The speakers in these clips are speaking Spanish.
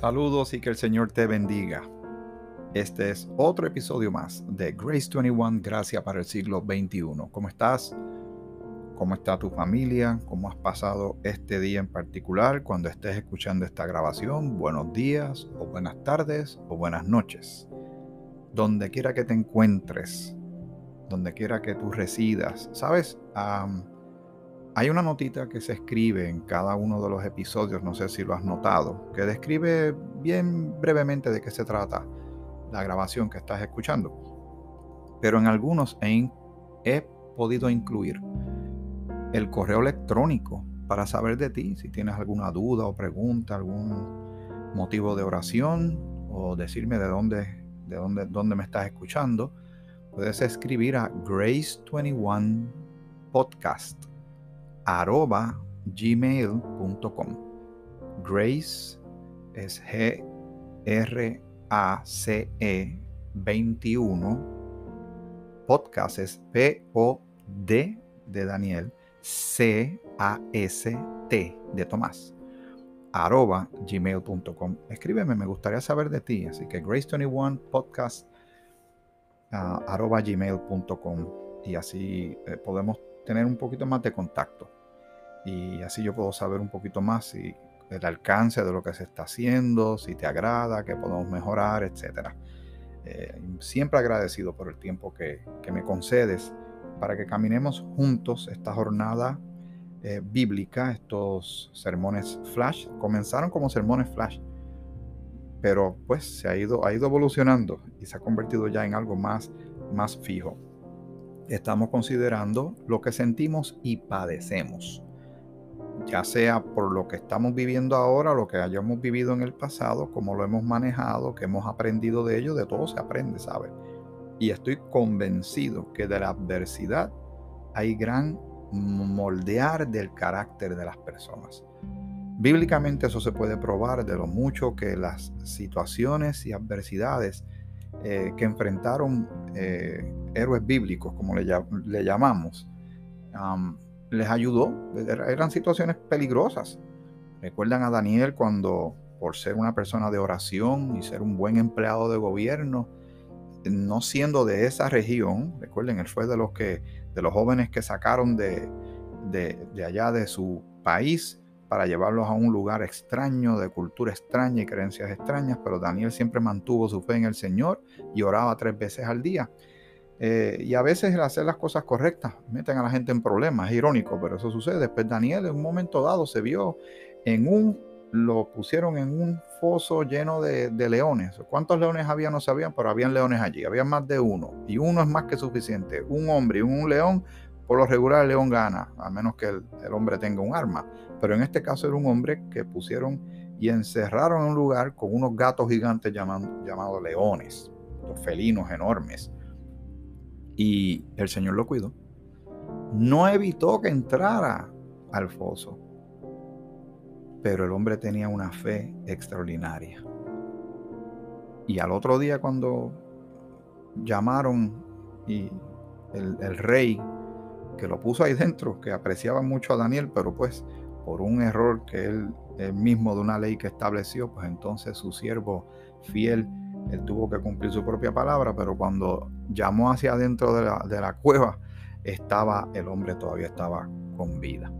Saludos y que el Señor te bendiga. Este es otro episodio más de Grace 21, Gracia para el siglo XXI. ¿Cómo estás? ¿Cómo está tu familia? ¿Cómo has pasado este día en particular cuando estés escuchando esta grabación? Buenos días o buenas tardes o buenas noches. Donde quiera que te encuentres, donde quiera que tú residas. ¿Sabes? Hay una notita que se escribe en cada uno de los episodios, no sé si lo has notado, que describe bien brevemente de qué se trata la grabación que estás escuchando. Pero en algunos he, he podido incluir el correo electrónico para saber de ti, si tienes alguna duda o pregunta, algún motivo de oración o decirme de dónde, de dónde, dónde me estás escuchando, puedes escribir a Grace21 Podcast arroba gmail.com. Grace es G R A C E 21. Podcast es P O D de Daniel C A S T de Tomás arroba gmail.com. Escríbeme, me gustaría saber de ti. Así que Grace21 podcast uh, arroba gmail.com y así eh, podemos tener un poquito más de contacto. Y así yo puedo saber un poquito más si el alcance de lo que se está haciendo, si te agrada, que podemos mejorar, etc. Eh, siempre agradecido por el tiempo que, me concedes para que caminemos juntos esta jornada eh, bíblica, estos sermones flash. Comenzaron como sermones flash, pero pues se ha ido, ha ido evolucionando y se ha convertido ya en algo más, más fijo estamos considerando lo que sentimos y padecemos, ya sea por lo que estamos viviendo ahora, lo que hayamos vivido en el pasado, cómo lo hemos manejado, que hemos aprendido de ello, de todo se aprende, ¿sabes? Y estoy convencido que de la adversidad hay gran moldear del carácter de las personas. Bíblicamente eso se puede probar de lo mucho que las situaciones y adversidades eh, que enfrentaron eh, héroes bíblicos, como le, llamamos, les ayudó. Eran situaciones peligrosas. Recuerdan a Daniel cuando, por ser una persona de oración y ser un buen empleado de gobierno, no siendo de esa región, recuerden, él fue de los que, de los jóvenes que sacaron de, de allá de su país para llevarlos a un lugar extraño, de cultura extraña y creencias extrañas, pero Daniel siempre mantuvo su fe en el Señor y oraba tres veces al día. Eh, y a veces el hacer las cosas correctas meten a la gente en problemas, es irónico, pero eso sucede. Después Daniel en un momento dado se vio en un, lo pusieron en un foso lleno de, de leones. ¿Cuántos leones había? No sabían, pero habían leones allí, había más de uno. Y uno es más que suficiente. Un hombre y un león por lo regular el león gana, a menos que el, hombre tenga un arma. Pero en este caso era un hombre que pusieron y encerraron en un lugar con unos gatos gigantes llamados leones, los felinos enormes. Y el Señor lo cuidó. No evitó que entrara al foso. Pero el hombre tenía una fe extraordinaria. Y al otro día cuando llamaron y el rey que lo puso ahí dentro, que apreciaba mucho a Daniel, pero pues por un error que él, mismo de una ley que estableció, pues entonces su siervo fiel, él tuvo que cumplir su propia palabra, pero cuando llamó hacia adentro de la, de la cueva, estaba, el hombre todavía estaba con vida.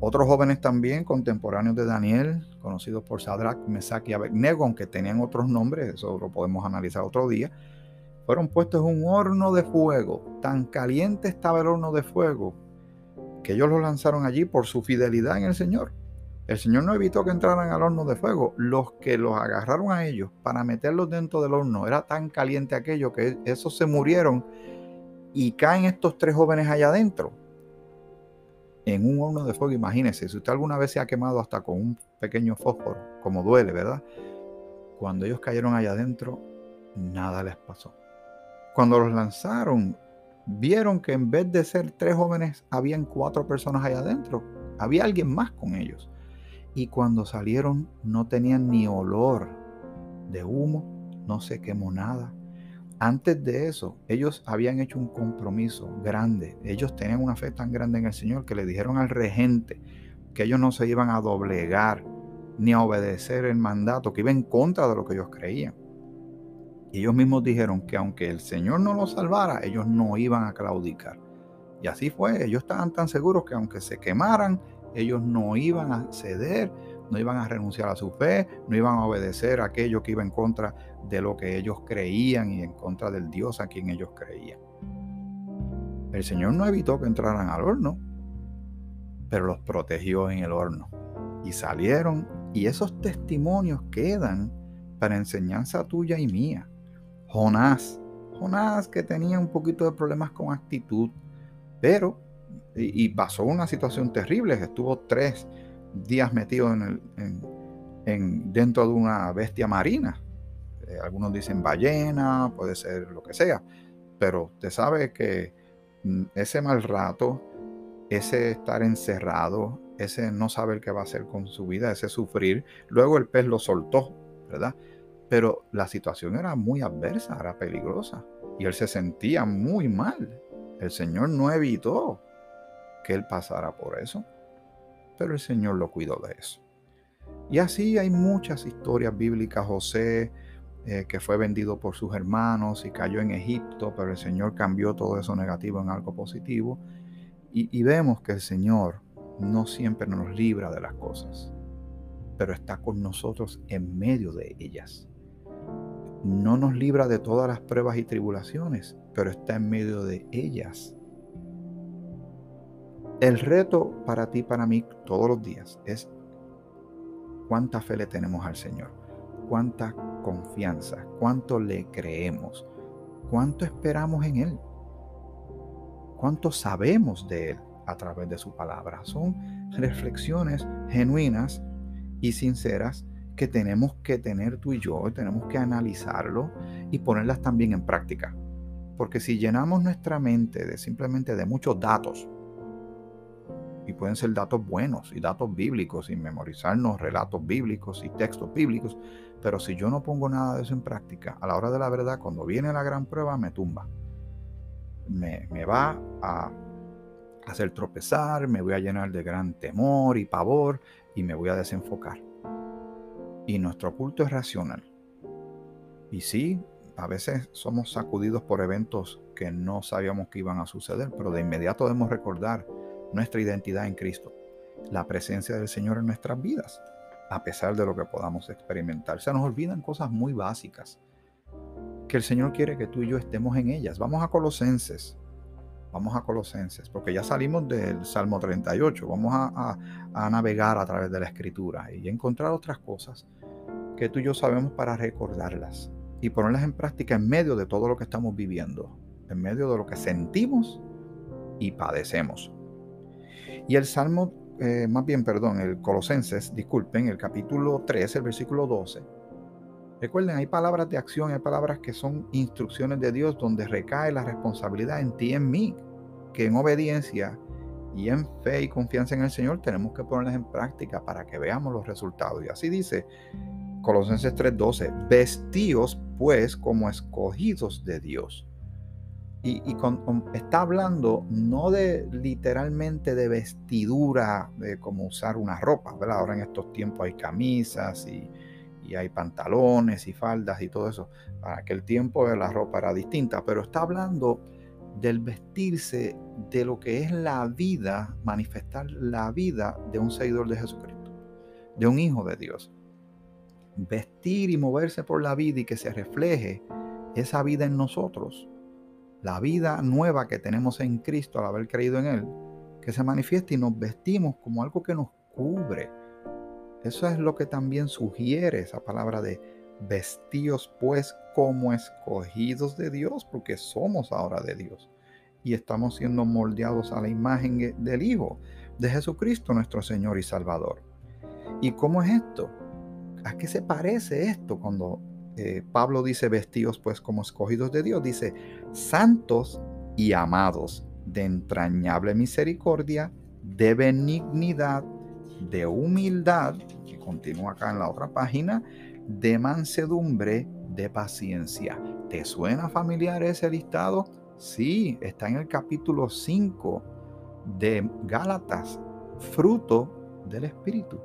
Otros jóvenes también, contemporáneos de Daniel, conocidos por Sadrach, Mesach y Abednego, aunque tenían otros nombres, eso lo podemos analizar otro día, fueron puestos en un horno de fuego. Tan caliente estaba el horno de fuego que ellos los lanzaron allí por su fidelidad en el Señor. El Señor no evitó que entraran al horno de fuego. Los que los agarraron a ellos para meterlos dentro del horno, era tan caliente aquello que esos se murieron y caen estos tres jóvenes allá adentro. En un horno de fuego, imagínense, si usted alguna vez se ha quemado hasta con un pequeño fósforo, como duele, ¿verdad? Cuando ellos cayeron allá adentro, nada les pasó. Cuando los lanzaron, vieron que en vez de ser tres jóvenes, habían cuatro personas allá adentro. Había alguien más con ellos. Y cuando salieron no tenían ni olor de humo, no se quemó nada. Antes de eso, ellos habían hecho un compromiso grande. Ellos tenían una fe tan grande en el Señor que le dijeron al regente que ellos no se iban a doblegar ni a obedecer el mandato, que iba en contra de lo que ellos creían. Y ellos mismos dijeron que aunque el Señor no los salvara, ellos no iban a claudicar. Y así fue, ellos estaban tan seguros que aunque se quemaran, ellos no iban a ceder, no iban a renunciar a su fe, no iban a obedecer aquello que iba en contra de lo que ellos creían y en contra del Dios a quien ellos creían. El Señor no evitó que entraran al horno, pero los protegió en el horno. Y salieron, y esos testimonios quedan para enseñanza tuya y mía. Jonás, Jonás que tenía un poquito de problemas con actitud, pero, y, pasó una situación terrible, estuvo tres días metido en en, dentro de una bestia marina. Eh, algunos dicen ballena, puede ser lo que sea, pero usted sabe que mm, ese mal rato, ese estar encerrado, ese no saber qué va a hacer con su vida, ese sufrir, luego el pez lo soltó, ¿verdad? Pero la situación era muy adversa, era peligrosa, y él se sentía muy mal. El Señor no evitó que él pasara por eso, pero el Señor lo cuidó de eso. Y así hay muchas historias bíblicas. José, eh, que fue vendido por sus hermanos y cayó en Egipto, pero el Señor cambió todo eso negativo en algo positivo. Y, y vemos que el Señor no siempre nos libra de las cosas, pero está con nosotros en medio de ellas. No nos libra de todas las pruebas y tribulaciones, pero está en medio de ellas. El reto para ti, para mí, todos los días es cuánta fe le tenemos al Señor, cuánta confianza, cuánto le creemos, cuánto esperamos en Él, cuánto sabemos de Él a través de su palabra. Son reflexiones genuinas y sinceras que tenemos que tener tú y yo, tenemos que analizarlo y ponerlas también en práctica. Porque si llenamos nuestra mente de simplemente de muchos datos, pueden ser datos buenos y datos bíblicos y memorizarnos relatos bíblicos y textos bíblicos, pero si yo no pongo nada de eso en práctica, a la hora de la verdad, cuando viene la gran prueba, me tumba. Me, va a hacer tropezar, me voy a llenar de gran temor y pavor y me voy a desenfocar. Y nuestro culto es racional. Y sí, a veces somos sacudidos por eventos que no sabíamos que iban a suceder, pero de inmediato debemos recordar nuestra identidad en Cristo, la presencia del Señor en nuestras vidas, a pesar de lo que podamos experimentar. Se nos olvidan cosas muy básicas, que el Señor quiere que tú y yo estemos en ellas. Vamos a Colosenses, vamos a Colosenses, porque ya salimos del Salmo 38, vamos a, a navegar a través de la Escritura y encontrar otras cosas que tú y yo sabemos para recordarlas y ponerlas en práctica en medio de todo lo que estamos viviendo, en medio de lo que sentimos y padecemos. Y el Salmo, eh, más bien, perdón, el Colosenses, disculpen, el capítulo 3, el versículo 12. Recuerden, hay palabras de acción, hay palabras que son instrucciones de Dios donde recae la responsabilidad en ti y en mí, que en obediencia y en fe y confianza en el Señor tenemos que ponerlas en práctica para que veamos los resultados. Y así dice Colosenses 3:12, vestíos pues como escogidos de Dios y, está hablando no de literalmente de vestidura, de cómo usar una ropa, ¿verdad? Ahora en estos tiempos hay camisas y, hay pantalones y faldas y todo eso. Para aquel tiempo la ropa era distinta, pero está hablando del vestirse de lo que es la vida, manifestar la vida de un seguidor de Jesucristo, de un hijo de Dios. Vestir y moverse por la vida y que se refleje esa vida en nosotros la vida nueva que tenemos en Cristo al haber creído en Él, que se manifiesta y nos vestimos como algo que nos cubre. Eso es lo que también sugiere esa palabra de vestíos pues como escogidos de Dios, porque somos ahora de Dios y estamos siendo moldeados a la imagen del Hijo de Jesucristo, nuestro Señor y Salvador. ¿Y cómo es esto? ¿A qué se parece esto cuando eh, Pablo dice vestidos pues como escogidos de Dios, dice santos y amados de entrañable misericordia, de benignidad, de humildad, que continúa acá en la otra página, de mansedumbre, de paciencia. ¿Te suena familiar ese listado? Sí, está en el capítulo 5 de Gálatas, fruto del Espíritu.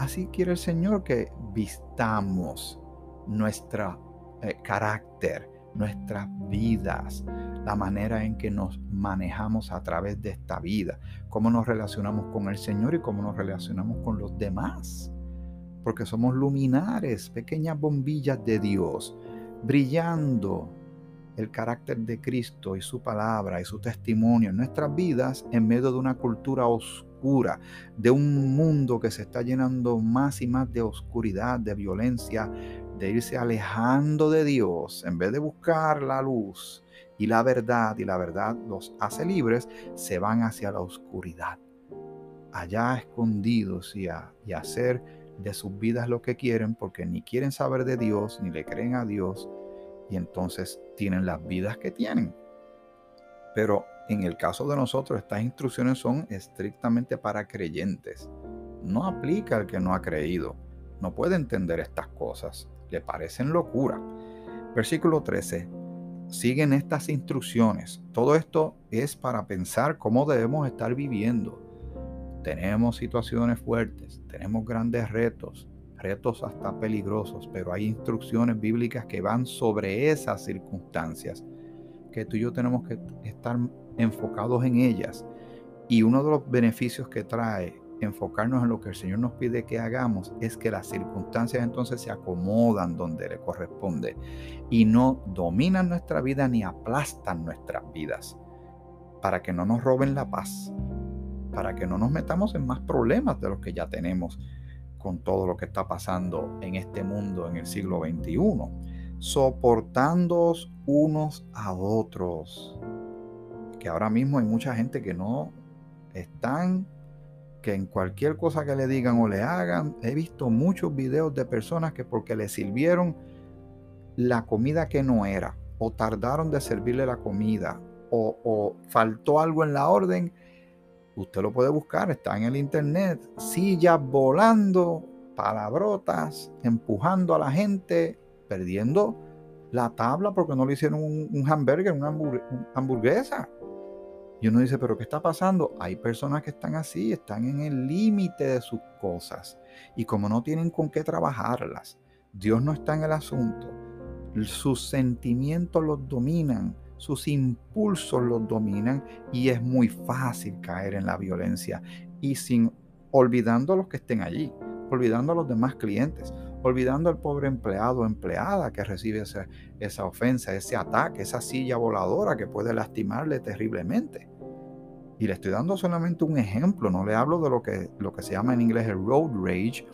Así quiere el Señor que vistamos nuestro eh, carácter, nuestras vidas, la manera en que nos manejamos a través de esta vida, cómo nos relacionamos con el Señor y cómo nos relacionamos con los demás. Porque somos luminares, pequeñas bombillas de Dios, brillando el carácter de Cristo y su palabra y su testimonio en nuestras vidas en medio de una cultura oscura, de un mundo que se está llenando más y más de oscuridad, de violencia, de irse alejando de Dios en vez de buscar la luz y la verdad, y la verdad los hace libres, se van hacia la oscuridad, allá escondidos y a, y hacer de sus vidas lo que quieren porque ni quieren saber de Dios, ni le creen a Dios, y entonces tienen las vidas que tienen. Pero en el caso de nosotros, estas instrucciones son estrictamente para creyentes. No aplica al que no ha creído. No puede entender estas cosas. Le parecen locura. Versículo 13. Siguen estas instrucciones. Todo esto es para pensar cómo debemos estar viviendo. Tenemos situaciones fuertes, tenemos grandes retos, retos hasta peligrosos, pero hay instrucciones bíblicas que van sobre esas circunstancias, que tú y yo tenemos que estar enfocados en ellas. Y uno de los beneficios que trae enfocarnos en lo que el Señor nos pide que hagamos es que las circunstancias entonces se acomodan donde le corresponde y no dominan nuestra vida ni aplastan nuestras vidas para que no nos roben la paz, para que no nos metamos en más problemas de los que ya tenemos con todo lo que está pasando en este mundo en el siglo XXI, soportándoos unos a otros. Que ahora mismo hay mucha gente que no están, que en cualquier cosa que le digan o le hagan, he visto muchos videos de personas que porque le sirvieron la comida que no era, o tardaron de servirle la comida, o, faltó algo en la orden, Usted lo puede buscar, está en el internet. Sillas volando, palabrotas, empujando a la gente, perdiendo la tabla porque no le hicieron un, hamburger, una hamburguesa. Y uno dice, pero ¿qué está pasando? Hay personas que están así, están en el límite de sus cosas. Y como no tienen con qué trabajarlas, Dios no está en el asunto. Sus sentimientos los dominan sus impulsos los dominan y es muy fácil caer en la violencia y sin olvidando a los que estén allí, olvidando a los demás clientes, olvidando al pobre empleado o empleada que recibe esa, ofensa, ese ataque, esa silla voladora que puede lastimarle terriblemente. Y le estoy dando solamente un ejemplo, no le hablo de lo que, lo que se llama en inglés el road rage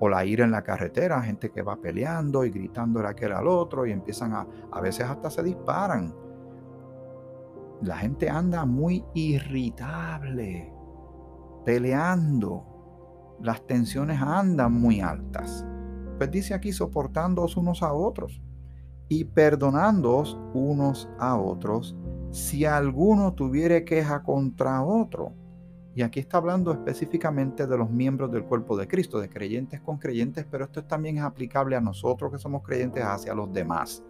o la ira en la carretera, gente que va peleando y gritando el aquel al otro y empiezan a, a veces hasta se disparan la gente anda muy irritable, peleando. Las tensiones andan muy altas. Pues dice aquí, soportándoos unos a otros y perdonándoos unos a otros si alguno tuviere queja contra otro. Y aquí está hablando específicamente de los miembros del cuerpo de Cristo, de creyentes con creyentes, pero esto también es aplicable a nosotros que somos creyentes hacia los demás.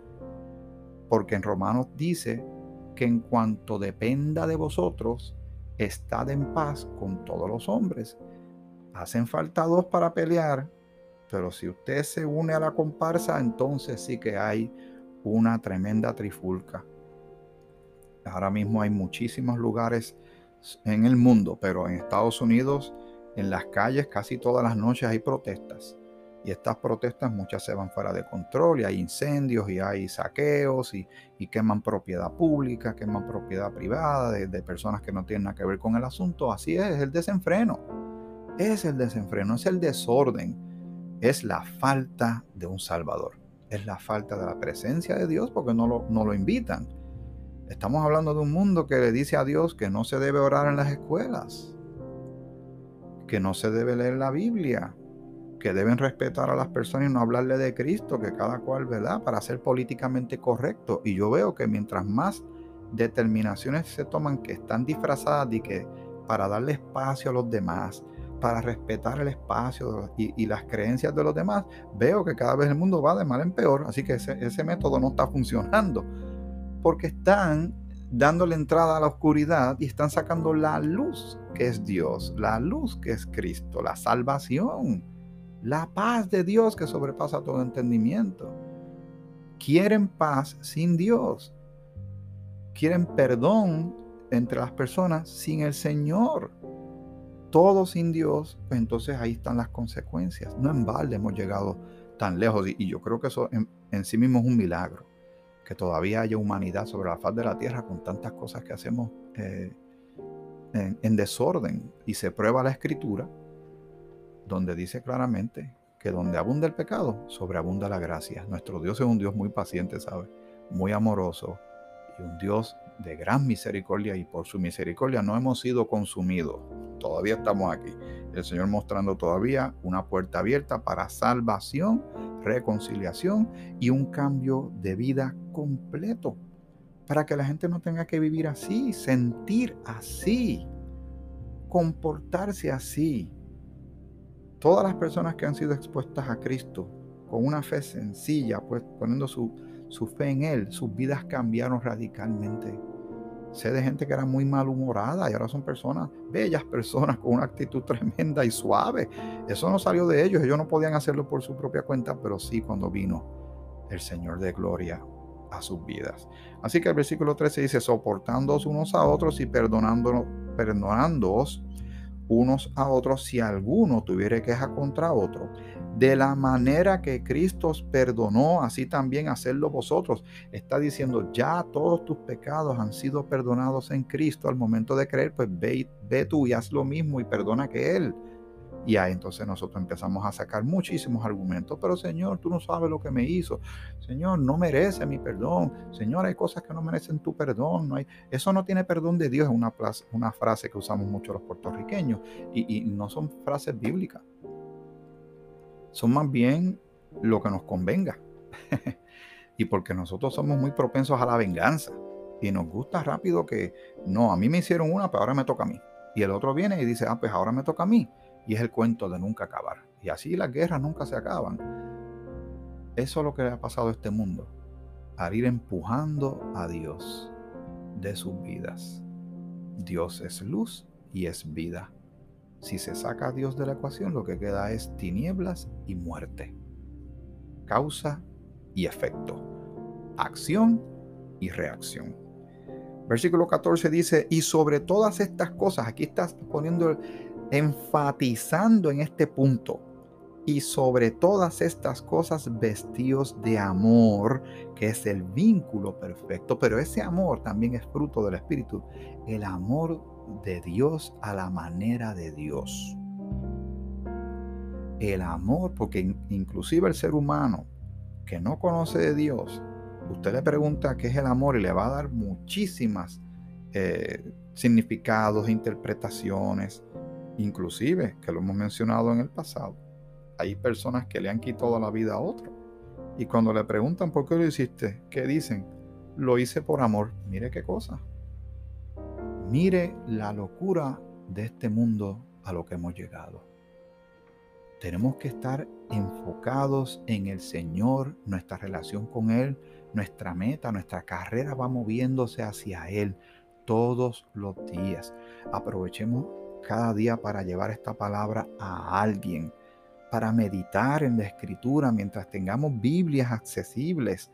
Porque en Romanos dice que en cuanto dependa de vosotros, estad en paz con todos los hombres. Hacen falta dos para pelear, pero si usted se une a la comparsa, entonces sí que hay una tremenda trifulca. Ahora mismo hay muchísimos lugares en el mundo, pero en Estados Unidos, en las calles, casi todas las noches hay protestas. Y estas protestas muchas se van fuera de control y hay incendios y hay saqueos y, queman propiedad pública, queman propiedad privada de, de, personas que no tienen nada que ver con el asunto. Así es, es el desenfreno. Es el desenfreno, es el desorden, es la falta de un Salvador. Es la falta de la presencia de Dios porque no lo, no lo invitan. Estamos hablando de un mundo que le dice a Dios que no se debe orar en las escuelas, que no se debe leer la Biblia, que deben respetar a las personas y no hablarle de Cristo, que cada cual, ¿verdad? Para ser políticamente correcto. Y yo veo que mientras más determinaciones se toman que están disfrazadas de que para darle espacio a los demás, para respetar el espacio y, las creencias de los demás, veo que cada vez el mundo va de mal en peor. Así que ese, ese método no está funcionando. Porque están dándole entrada a la oscuridad y están sacando la luz que es Dios, la luz que es Cristo, la salvación La paz de Dios que sobrepasa todo entendimiento. Quieren paz sin Dios. Quieren perdón entre las personas sin el Señor. Todo sin Dios, pues entonces ahí están las consecuencias. No en balde hemos llegado tan lejos y, yo creo que eso en, sí mismo es un milagro. Que todavía haya humanidad sobre la faz de la tierra con tantas cosas que hacemos eh, en, desorden. Y se prueba la escritura donde dice claramente que donde abunda el pecado, sobreabunda la gracia. Nuestro Dios es un Dios muy paciente, ¿sabe? Muy amoroso y un Dios de gran misericordia y por su misericordia no hemos sido consumidos. Todavía estamos aquí. El Señor mostrando todavía una puerta abierta para salvación, reconciliación y un cambio de vida completo. Para que la gente no tenga que vivir así, sentir así, comportarse así. Todas las personas que han sido expuestas a Cristo con una fe sencilla, pues poniendo su, su fe en Él, sus vidas cambiaron radicalmente. Sé de gente que era muy malhumorada y ahora son personas, bellas personas con una actitud tremenda y suave. Eso no salió de ellos, ellos no podían hacerlo por su propia cuenta, pero sí cuando vino el Señor de gloria a sus vidas. Así que el versículo 13 dice, soportándoos unos a otros y perdonándonos, perdonándoos unos a otros si alguno tuviere queja contra otro. De la manera que Cristo os perdonó, así también hacerlo vosotros. Está diciendo, ya todos tus pecados han sido perdonados en Cristo al momento de creer, pues ve, ve tú y haz lo mismo y perdona que Él. Y ahí entonces nosotros empezamos a sacar muchísimos argumentos. Pero Señor, tú no sabes lo que me hizo. Señor, no merece mi perdón. Señor, hay cosas que no merecen tu perdón. No hay... Eso no tiene perdón de Dios. Es una, una frase que usamos mucho los puertorriqueños. Y, y no son frases bíblicas. Son más bien lo que nos convenga. y porque nosotros somos muy propensos a la venganza. Y nos gusta rápido que, no, a mí me hicieron una, pero ahora me toca a mí. Y el otro viene y dice, ah, pues ahora me toca a mí y es el cuento de nunca acabar. Y así las guerras nunca se acaban. Eso es lo que le ha pasado a este mundo, al ir empujando a Dios de sus vidas. Dios es luz y es vida. Si se saca a Dios de la ecuación, lo que queda es tinieblas y muerte. Causa y efecto. Acción y reacción. Versículo 14 dice, y sobre todas estas cosas, aquí estás poniendo enfatizando en este punto. Y sobre todas estas cosas vestidos de amor, que es el vínculo perfecto, pero ese amor también es fruto del Espíritu, el amor de Dios a la manera de Dios. El amor, porque inclusive el ser humano que no conoce de Dios, usted le pregunta qué es el amor y le va a dar muchísimas eh, significados, interpretaciones, Inclusive, que lo hemos mencionado en el pasado, hay personas que le han quitado la vida a otro. Y cuando le preguntan por qué lo hiciste, ¿qué dicen? Lo hice por amor. Mire qué cosa. Mire la locura de este mundo a lo que hemos llegado. Tenemos que estar enfocados en el Señor, nuestra relación con Él, nuestra meta, nuestra carrera va moviéndose hacia Él todos los días. Aprovechemos cada día para llevar esta palabra a alguien, para meditar en la escritura mientras tengamos Biblias accesibles.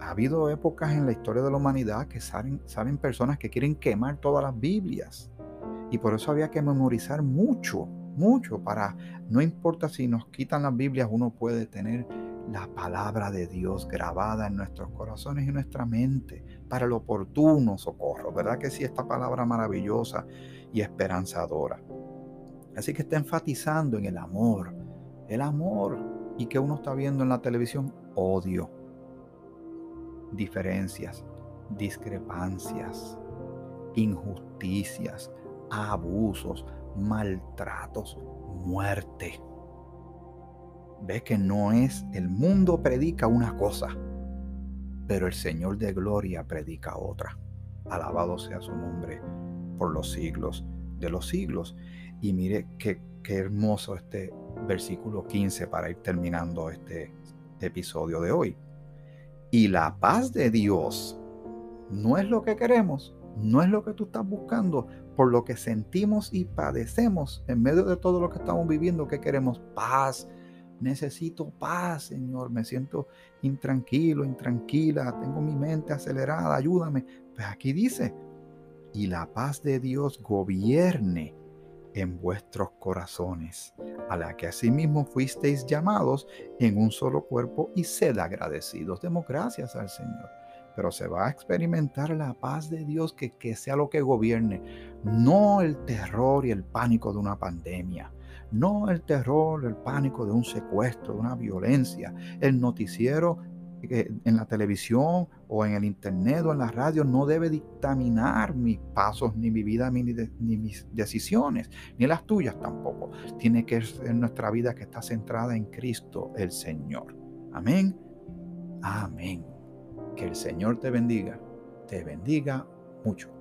Ha habido épocas en la historia de la humanidad que salen, salen personas que quieren quemar todas las Biblias. Y por eso había que memorizar mucho, mucho, para, no importa si nos quitan las Biblias, uno puede tener la palabra de Dios grabada en nuestros corazones y nuestra mente para el oportuno socorro. ¿Verdad que sí, esta palabra maravillosa y esperanzadora? Así que está enfatizando en el amor, el amor y que uno está viendo en la televisión odio, diferencias, discrepancias, injusticias, abusos, maltratos, muerte Ve que no es, el mundo predica una cosa, pero el Señor de gloria predica otra. Alabado sea su nombre por los siglos de los siglos. Y mire qué, qué hermoso este versículo 15 para ir terminando este episodio de hoy. Y la paz de Dios no es lo que queremos, no es lo que tú estás buscando, por lo que sentimos y padecemos en medio de todo lo que estamos viviendo, que queremos paz, necesito paz, Señor, me siento intranquilo, intranquila, tengo mi mente acelerada, ayúdame. Pues aquí dice, y la paz de Dios gobierne en vuestros corazones, a la que asimismo fuisteis llamados en un solo cuerpo y sed agradecidos. Demos gracias al Señor. Pero se va a experimentar la paz de Dios que, que sea lo que gobierne, no el terror y el pánico de una pandemia, no el terror, el pánico de un secuestro, de una violencia, el noticiero en la televisión o en el internet o en la radio no debe dictaminar mis pasos, ni mi vida, ni, ni, mis decisiones, ni las tuyas tampoco. Tiene que ser nuestra vida que está centrada en Cristo el Señor. Amén. Amén. Que el Señor te bendiga, te bendiga mucho.